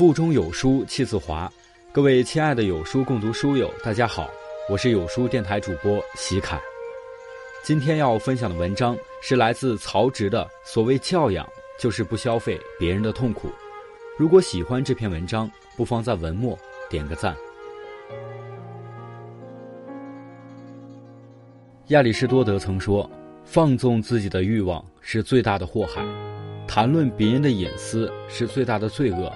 腹中有书气自华，各位亲爱的有书共读书友，大家好，我是有书电台主播席凯。今天要分享的文章是来自曹植的《所谓教养，就是不消费别人的痛苦》。如果喜欢这篇文章，不妨在文末点个赞。亚里士多德曾说：“放纵自己的欲望是最大的祸害，谈论别人的隐私是最大的罪恶。”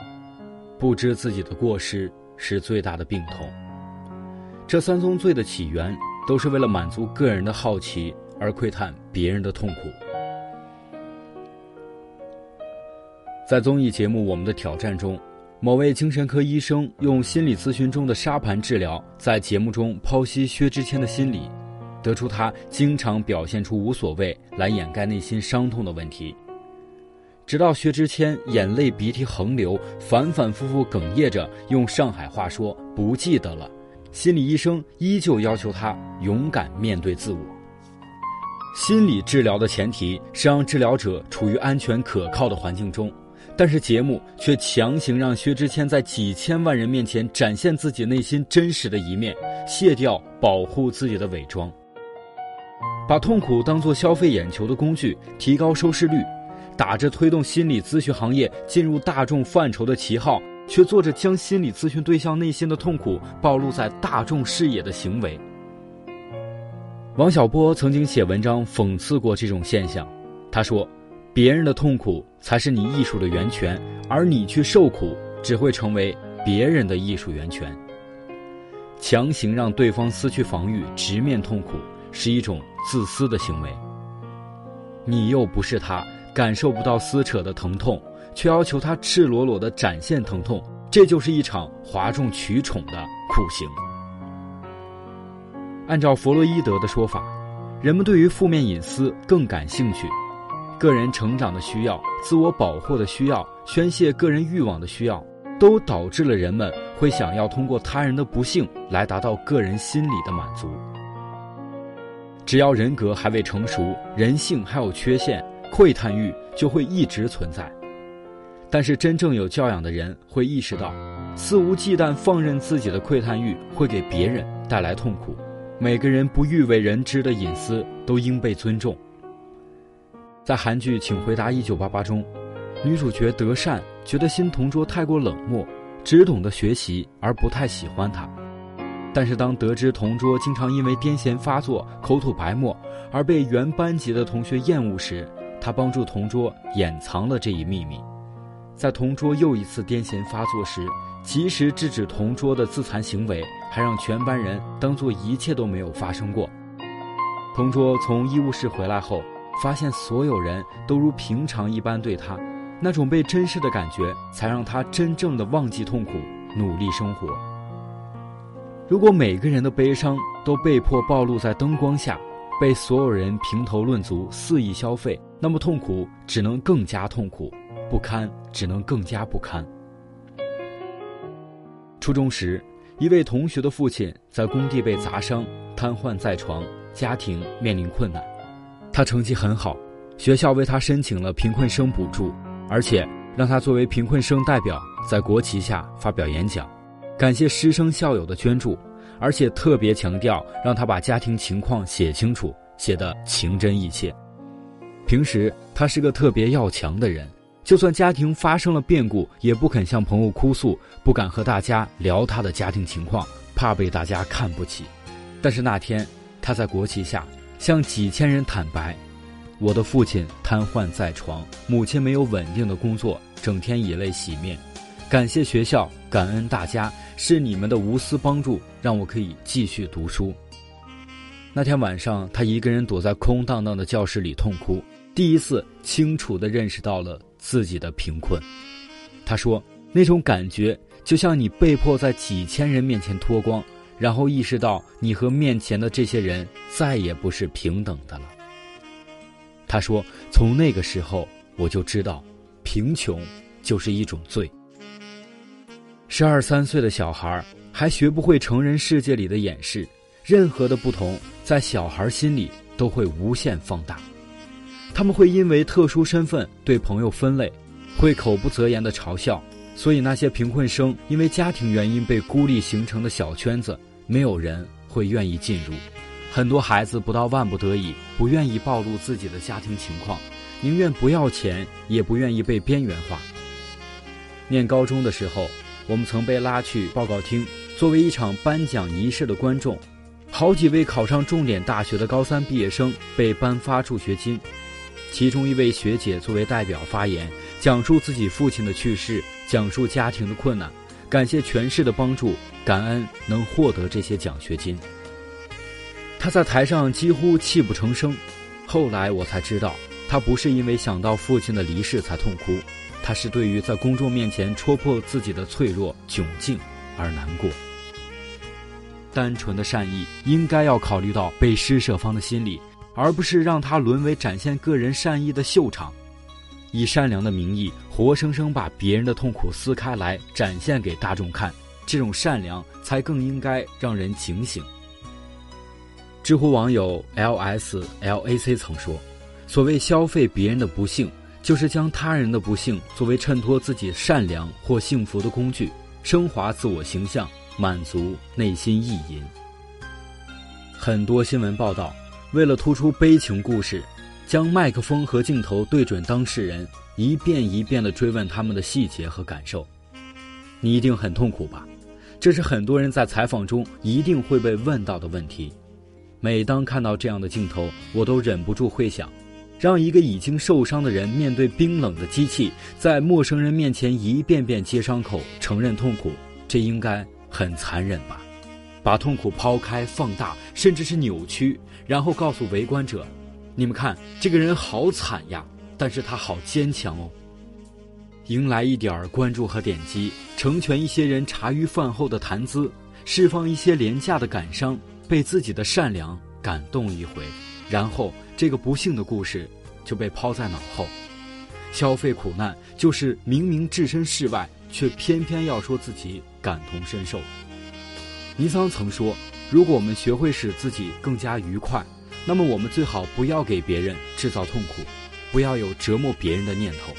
不知自己的过失是最大的病痛。这三宗罪的起源都是为了满足个人的好奇而窥探别人的痛苦。在综艺节目《我们的挑战》中，某位精神科医生用心理咨询中的沙盘治疗，在节目中剖析薛之谦的心理，得出他经常表现出无所谓来掩盖内心伤痛的问题。直到薛之谦眼泪鼻涕横流，反反复复哽咽着用上海话说不记得了，心理医生依旧要求他勇敢面对自我。心理治疗的前提是让治疗者处于安全可靠的环境中，但是节目却强行让薛之谦在几千万人面前展现自己内心真实的一面，卸掉保护自己的伪装，把痛苦当作消费眼球的工具，提高收视率。打着推动心理咨询行业进入大众范畴的旗号，却做着将心理咨询对象内心的痛苦暴露在大众视野的行为。王小波曾经写文章讽刺过这种现象，他说：“别人的痛苦才是你艺术的源泉，而你去受苦，只会成为别人的艺术源泉。强行让对方失去防御，直面痛苦，是一种自私的行为。你又不是他。”感受不到撕扯的疼痛，却要求他赤裸裸地展现疼痛，这就是一场哗众取宠的酷刑。按照弗洛伊德的说法，人们对于负面隐私更感兴趣，个人成长的需要、自我保护的需要、宣泄个人欲望的需要，都导致了人们会想要通过他人的不幸来达到个人心理的满足。只要人格还未成熟，人性还有缺陷。窥探欲就会一直存在，但是真正有教养的人会意识到，肆无忌惮放任自己的窥探欲会给别人带来痛苦。每个人不欲为人知的隐私都应被尊重。在韩剧《请回答一九八八》中，女主角德善觉得新同桌太过冷漠，只懂得学习而不太喜欢他。但是当得知同桌经常因为癫痫发作、口吐白沫而被原班级的同学厌恶时，他帮助同桌掩藏了这一秘密，在同桌又一次癫痫发作时，及时制止同桌的自残行为，还让全班人当做一切都没有发生过。同桌从医务室回来后，发现所有人都如平常一般对他，那种被珍视的感觉，才让他真正的忘记痛苦，努力生活。如果每个人的悲伤都被迫暴露在灯光下，被所有人评头论足、肆意消费，那么痛苦只能更加痛苦，不堪只能更加不堪。初中时，一位同学的父亲在工地被砸伤，瘫痪在床，家庭面临困难。他成绩很好，学校为他申请了贫困生补助，而且让他作为贫困生代表在国旗下发表演讲，感谢师生校友的捐助。而且特别强调，让他把家庭情况写清楚，写得情真意切。平时他是个特别要强的人，就算家庭发生了变故，也不肯向朋友哭诉，不敢和大家聊他的家庭情况，怕被大家看不起。但是那天，他在国旗下向几千人坦白：“我的父亲瘫痪在床，母亲没有稳定的工作，整天以泪洗面。感谢学校，感恩大家。”是你们的无私帮助，让我可以继续读书。那天晚上，他一个人躲在空荡荡的教室里痛哭，第一次清楚的认识到了自己的贫困。他说：“那种感觉，就像你被迫在几千人面前脱光，然后意识到你和面前的这些人再也不是平等的了。”他说：“从那个时候，我就知道，贫穷就是一种罪。”十二三岁的小孩还学不会成人世界里的掩饰，任何的不同在小孩心里都会无限放大。他们会因为特殊身份对朋友分类，会口不择言的嘲笑，所以那些贫困生因为家庭原因被孤立形成的小圈子，没有人会愿意进入。很多孩子不到万不得已，不愿意暴露自己的家庭情况，宁愿不要钱，也不愿意被边缘化。念高中的时候，我们曾被拉去报告厅，作为一场颁奖仪式的观众。好几位考上重点大学的高三毕业生被颁发助学金，其中一位学姐作为代表发言，讲述自己父亲的去世，讲述家庭的困难，感谢全市的帮助，感恩能获得这些奖学金。他在台上几乎泣不成声，后来我才知道，他不是因为想到父亲的离世才痛哭，他是对于在公众面前戳破自己的脆弱窘境而难过。单纯的善意应该要考虑到被施舍方的心理，而不是让他沦为展现个人善意的秀场，以善良的名义活生生把别人的痛苦撕开来展现给大众看，这种善良才更应该让人警醒。知乎网友 L S L A C 曾说：“所谓消费别人的不幸，就是将他人的不幸作为衬托自己善良或幸福的工具，升华自我形象，满足内心意淫。”很多新闻报道，为了突出悲情故事，将麦克风和镜头对准当事人，一遍一遍地追问他们的细节和感受。你一定很痛苦吧？这是很多人在采访中一定会被问到的问题。每当看到这样的镜头，我都忍不住会想：让一个已经受伤的人面对冰冷的机器，在陌生人面前一遍遍揭伤口、承认痛苦，这应该很残忍吧？把痛苦抛开、放大，甚至是扭曲，然后告诉围观者：“你们看，这个人好惨呀，但是他好坚强哦。”迎来一点儿关注和点击，成全一些人茶余饭后的谈资，释放一些廉价的感伤。被自己的善良感动一回，然后这个不幸的故事就被抛在脑后。消费苦难就是明明置身事外，却偏偏要说自己感同身受。尼桑曾说：“如果我们学会使自己更加愉快，那么我们最好不要给别人制造痛苦，不要有折磨别人的念头。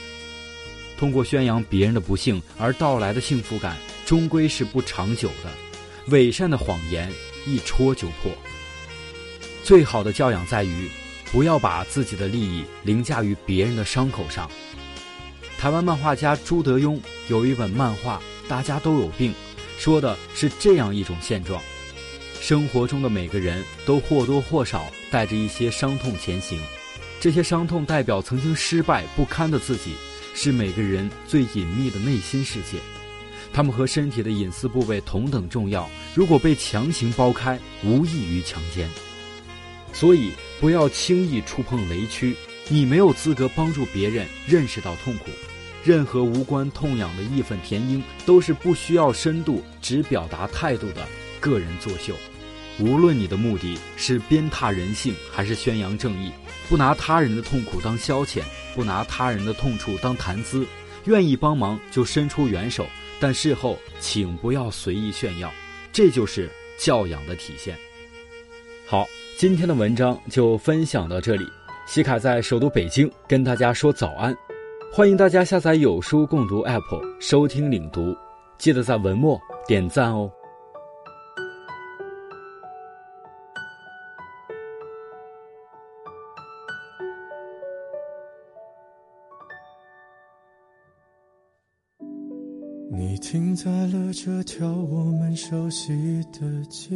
通过宣扬别人的不幸而到来的幸福感，终归是不长久的。伪善的谎言。”一戳就破。最好的教养在于，不要把自己的利益凌驾于别人的伤口上。台湾漫画家朱德庸有一本漫画《大家都有病》，说的是这样一种现状：生活中的每个人都或多或少带着一些伤痛前行，这些伤痛代表曾经失败不堪的自己，是每个人最隐秘的内心世界。他们和身体的隐私部位同等重要，如果被强行剥开，无异于强奸。所以不要轻易触碰雷区，你没有资格帮助别人认识到痛苦。任何无关痛痒的义愤填膺，都是不需要深度，只表达态度的个人作秀。无论你的目的是鞭挞人性，还是宣扬正义，不拿他人的痛苦当消遣，不拿他人的痛处当谈资，愿意帮忙就伸出援手。但事后请不要随意炫耀，这就是教养的体现。好，今天的文章就分享到这里。西卡在首都北京跟大家说早安，欢迎大家下载有书共读 APP 收听领读，记得在文末点赞哦。你停在了这条我们熟悉的街，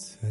Let's uh,